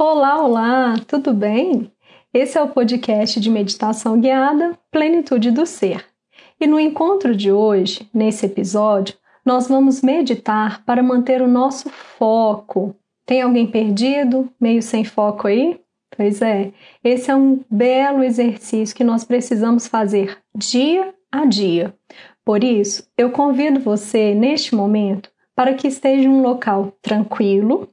Olá, olá, tudo bem? Esse é o podcast de meditação guiada Plenitude do Ser. E no encontro de hoje, nesse episódio, nós vamos meditar para manter o nosso foco. Tem alguém perdido, meio sem foco aí? Pois é, esse é um belo exercício que nós precisamos fazer dia a dia. Por isso, eu convido você neste momento para que esteja em um local tranquilo.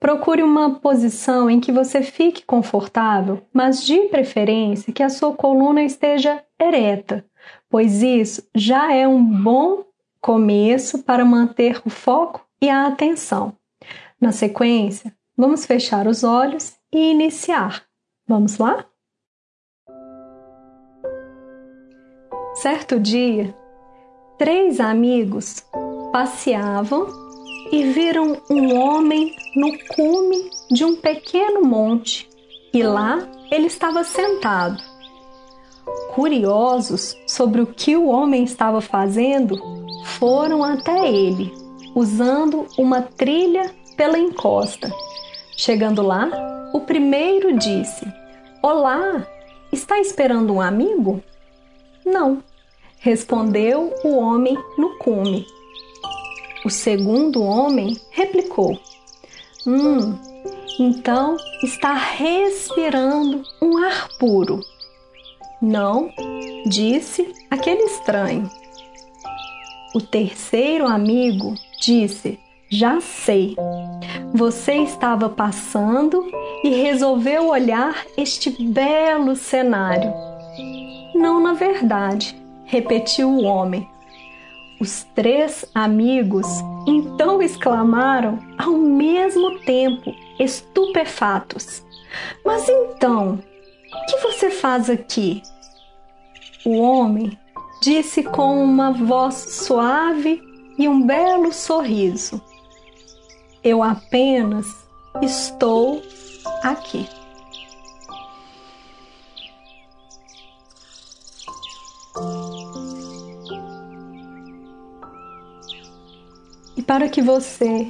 Procure uma posição em que você fique confortável, mas de preferência que a sua coluna esteja ereta, pois isso já é um bom começo para manter o foco e a atenção. Na sequência, vamos fechar os olhos e iniciar. Vamos lá? Certo dia, três amigos passeavam e viram um homem no cume de um pequeno monte e lá ele estava sentado. Curiosos sobre o que o homem estava fazendo, foram até ele, usando uma trilha pela encosta. Chegando lá, o primeiro disse: Olá, está esperando um amigo? Não, respondeu o homem no cume. O segundo homem replicou: Hum, então está respirando um ar puro. Não, disse aquele estranho. O terceiro amigo disse: Já sei. Você estava passando e resolveu olhar este belo cenário. Não, na verdade, repetiu o homem. Os três amigos então exclamaram ao mesmo tempo, estupefatos: Mas então, o que você faz aqui? O homem disse com uma voz suave e um belo sorriso: Eu apenas estou aqui. Para que você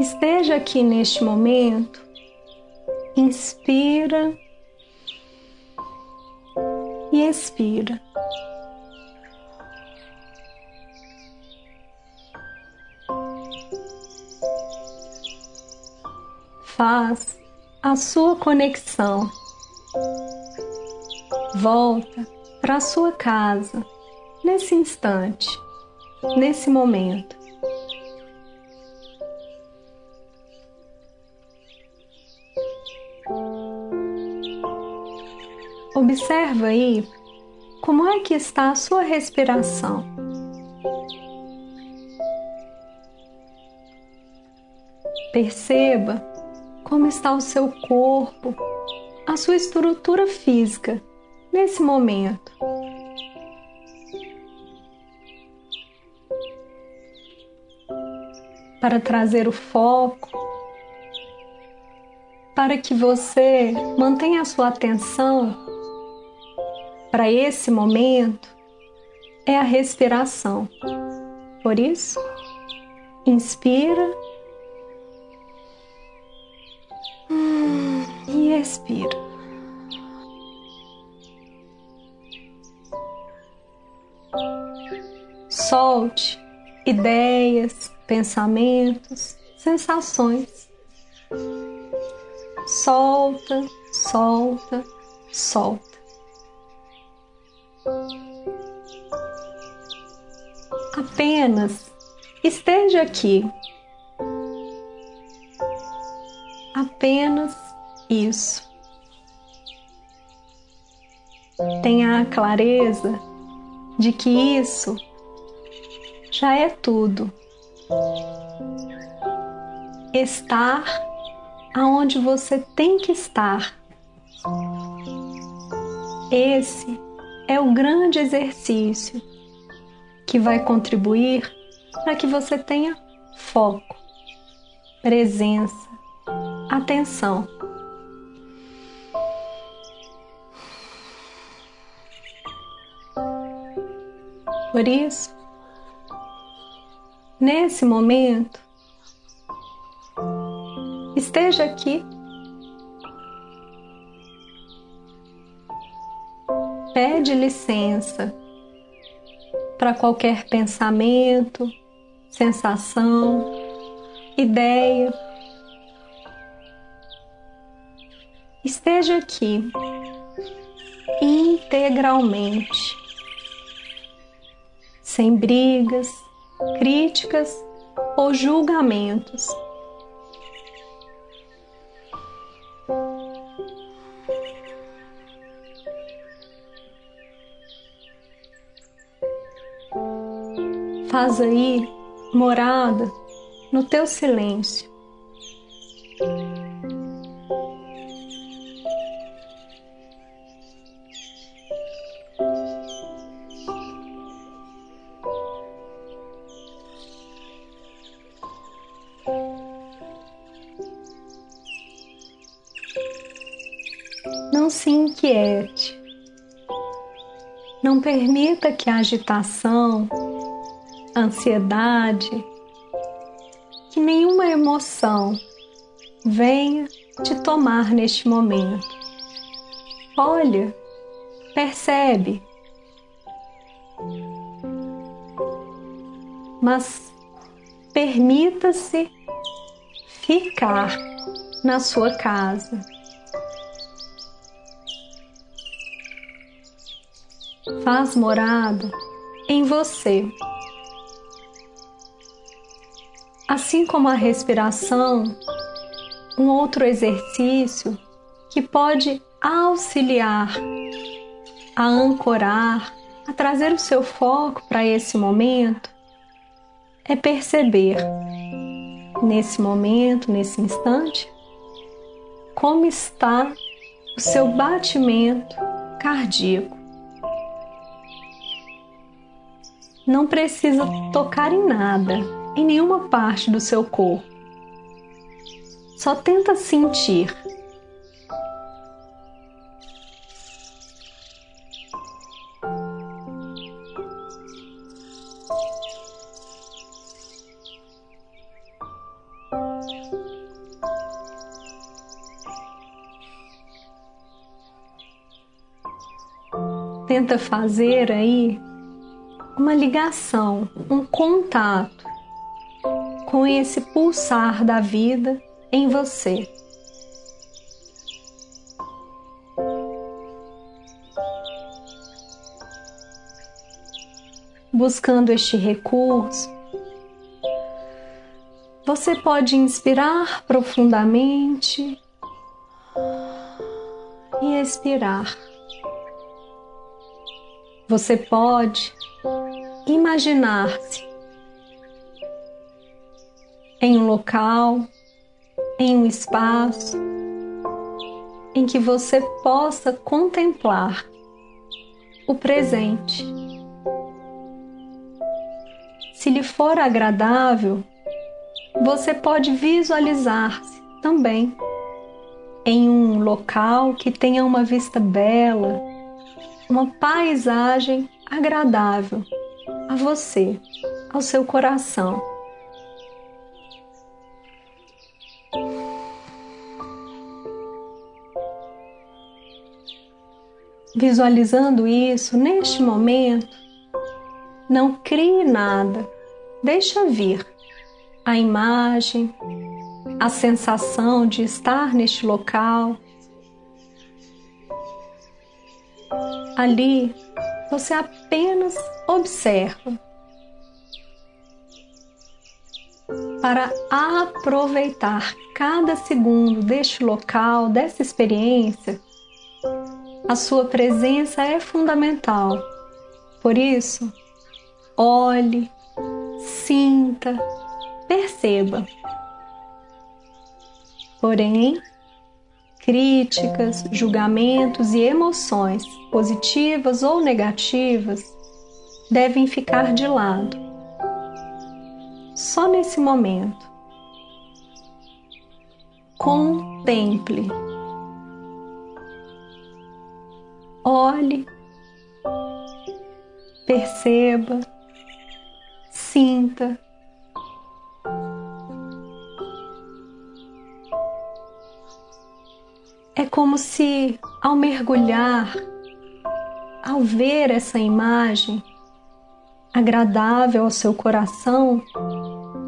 esteja aqui neste momento, inspira e expira. Faz a sua conexão. Volta para a sua casa nesse instante, nesse momento. Observa aí como é que está a sua respiração. Perceba como está o seu corpo, a sua estrutura física nesse momento. Para trazer o foco, para que você mantenha a sua atenção para esse momento é a respiração. Por isso, inspira e expira. Solte ideias, pensamentos, sensações. Solta, solta, solta. Apenas esteja aqui. Apenas isso. Tenha a clareza de que isso já é tudo. Estar aonde você tem que estar. Esse é o grande exercício que vai contribuir para que você tenha foco, presença, atenção. Por isso, nesse momento, esteja aqui pede licença para qualquer pensamento, sensação, ideia. Esteja aqui integralmente, sem brigas, críticas ou julgamentos. Faz aí morada no teu silêncio. Não se inquiete. Não permita que a agitação ansiedade, que nenhuma emoção venha te tomar neste momento. Olha, percebe, mas permita-se ficar na sua casa. Faz morada em você. Assim como a respiração, um outro exercício que pode auxiliar a ancorar, a trazer o seu foco para esse momento, é perceber nesse momento, nesse instante, como está o seu batimento cardíaco. Não precisa tocar em nada em nenhuma parte do seu corpo. Só tenta sentir. Tenta fazer aí uma ligação, um contato com esse pulsar da vida em você. Buscando este recurso, você pode inspirar profundamente e expirar. Você pode imaginar-se um local, em um espaço em que você possa contemplar o presente. Se lhe for agradável, você pode visualizar-se também em um local que tenha uma vista bela, uma paisagem agradável a você, ao seu coração. Visualizando isso neste momento, não crie nada, deixa vir a imagem, a sensação de estar neste local. Ali você apenas observa para aproveitar cada segundo deste local, dessa experiência a sua presença é fundamental. Por isso, olhe, sinta, perceba. Porém, críticas, julgamentos e emoções, positivas ou negativas, devem ficar de lado. Só nesse momento. Contemple olhe, perceba, sinta. É como se, ao mergulhar, ao ver essa imagem agradável ao seu coração,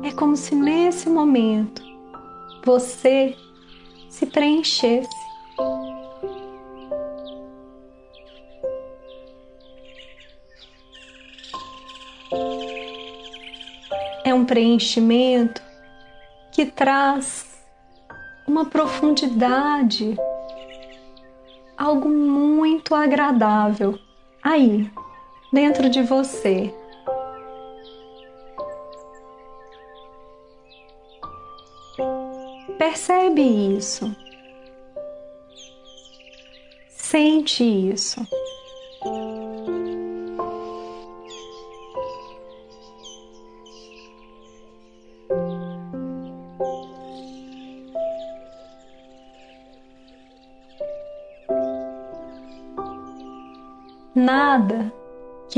é como se nesse momento você se preenchesse. Preenchimento que traz uma profundidade, algo muito agradável aí, dentro de você. Percebe isso. Sente isso.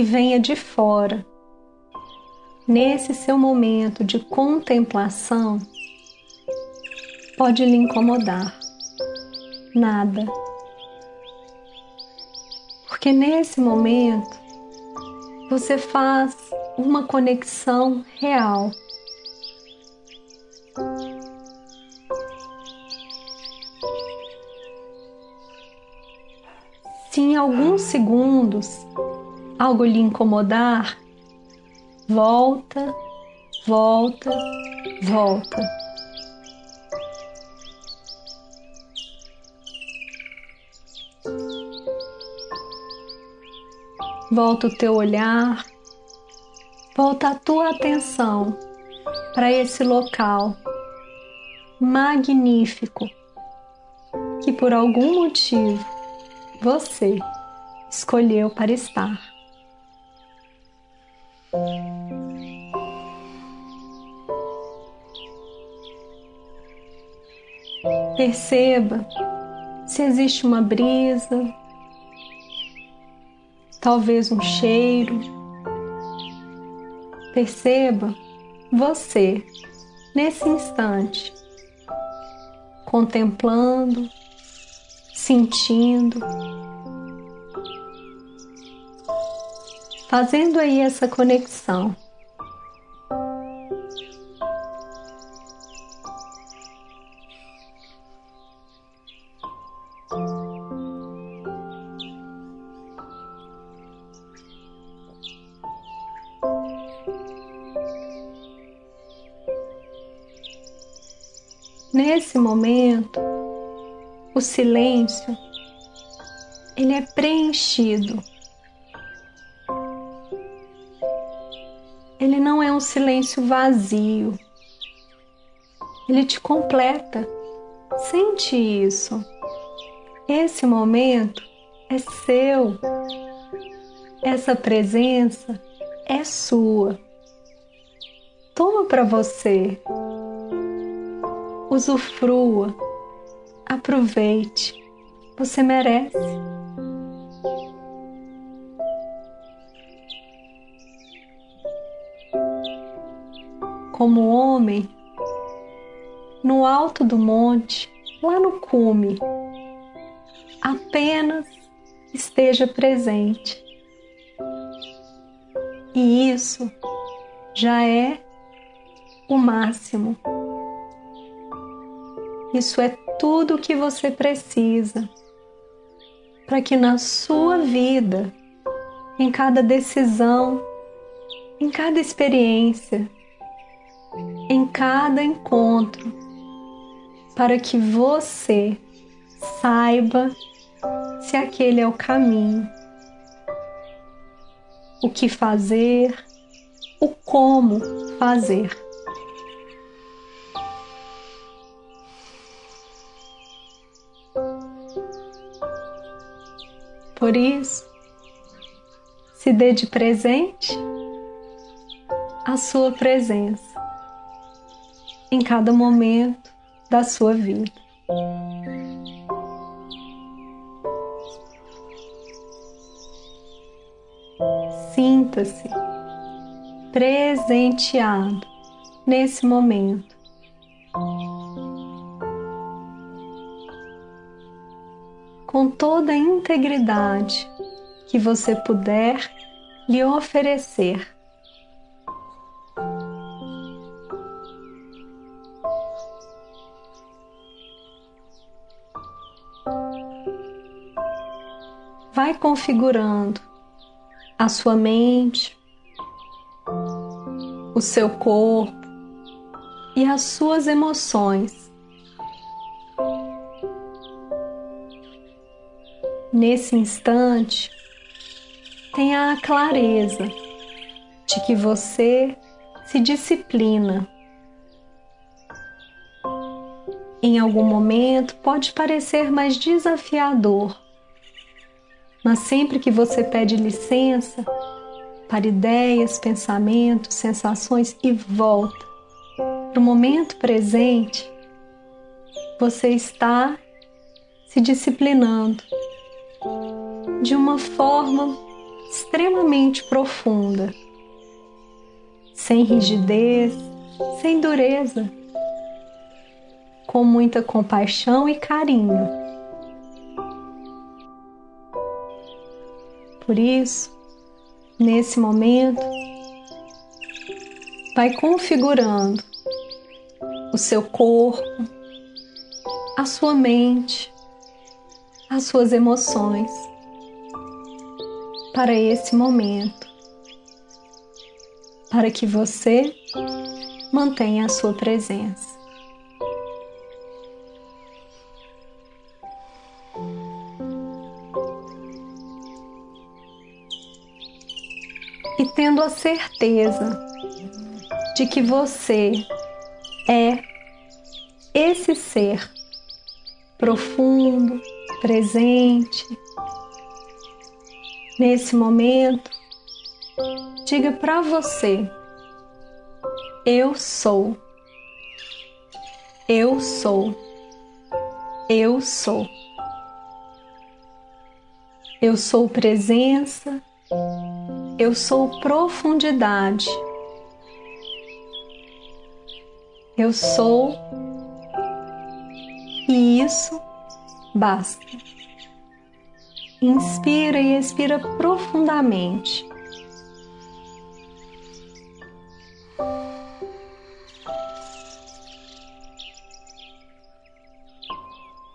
Que venha de fora, nesse seu momento de contemplação, pode lhe incomodar. Nada. Porque nesse momento você faz uma conexão real. Se em alguns segundos algo lhe incomodar, volta, volta, volta. Volta o teu olhar, volta a tua atenção para esse local magnífico que por algum motivo você escolheu para estar. Perceba se existe uma brisa, talvez um cheiro. Perceba você nesse instante, contemplando, sentindo, fazendo aí essa conexão. Nesse momento, o silêncio ele é preenchido. Silêncio vazio. Ele te completa. Sente isso. Esse momento é seu. Essa presença é sua. Toma para você usufrua, aproveite, você merece. Como homem, no alto do monte, lá no cume, apenas esteja presente. E isso já é o máximo. Isso é tudo o que você precisa para que na sua vida, em cada decisão, em cada experiência, cada encontro, para que você saiba se aquele é o caminho, o que fazer, o como fazer. Por isso, se dê de presente a sua presença em cada momento da sua vida. Sinta-se presenteado nesse momento. Com toda a integridade que você puder lhe oferecer. Vai configurando a sua mente, o seu corpo e as suas emoções. Nesse instante, tenha a clareza de que você se disciplina. Em algum momento pode parecer mais desafiador, mas sempre que você pede licença para ideias, pensamentos, sensações e volta para o momento presente, você está se disciplinando de uma forma extremamente profunda, sem rigidez, sem dureza, com muita compaixão e carinho. Por isso, nesse momento, vai configurando o seu corpo, a sua mente, as suas emoções para esse momento, para que você mantenha a sua presença. E tendo a certeza de que você é esse ser profundo, presente. Nesse momento, diga para você: Eu sou. Eu sou. Eu sou. Eu sou presença. Eu sou profundidade. Eu sou e isso basta. Inspira e expira profundamente.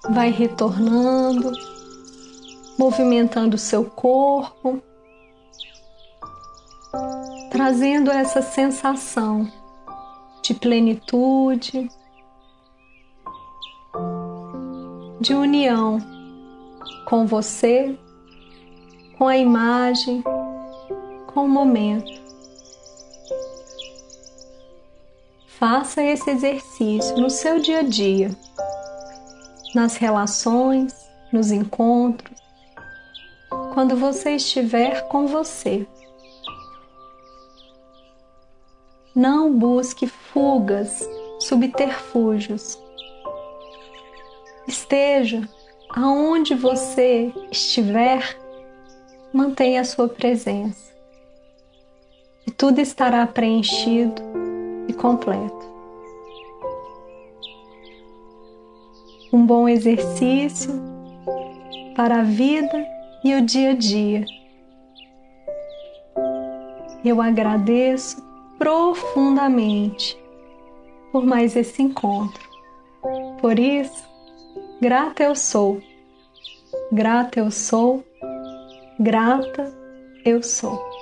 Vai retornando, movimentando seu corpo, trazendo essa sensação de plenitude, de união com você, com a imagem, com o momento. Faça esse exercício no seu dia a dia, nas relações, nos encontros, quando você estiver com você. Não busque fugas, subterfúgios. Esteja aonde você estiver, mantenha a sua presença e tudo estará preenchido e completo. Um bom exercício para a vida e o dia a dia. Eu agradeço profundamente por mais esse encontro. Por isso, grata eu sou, grata eu sou, grata eu sou.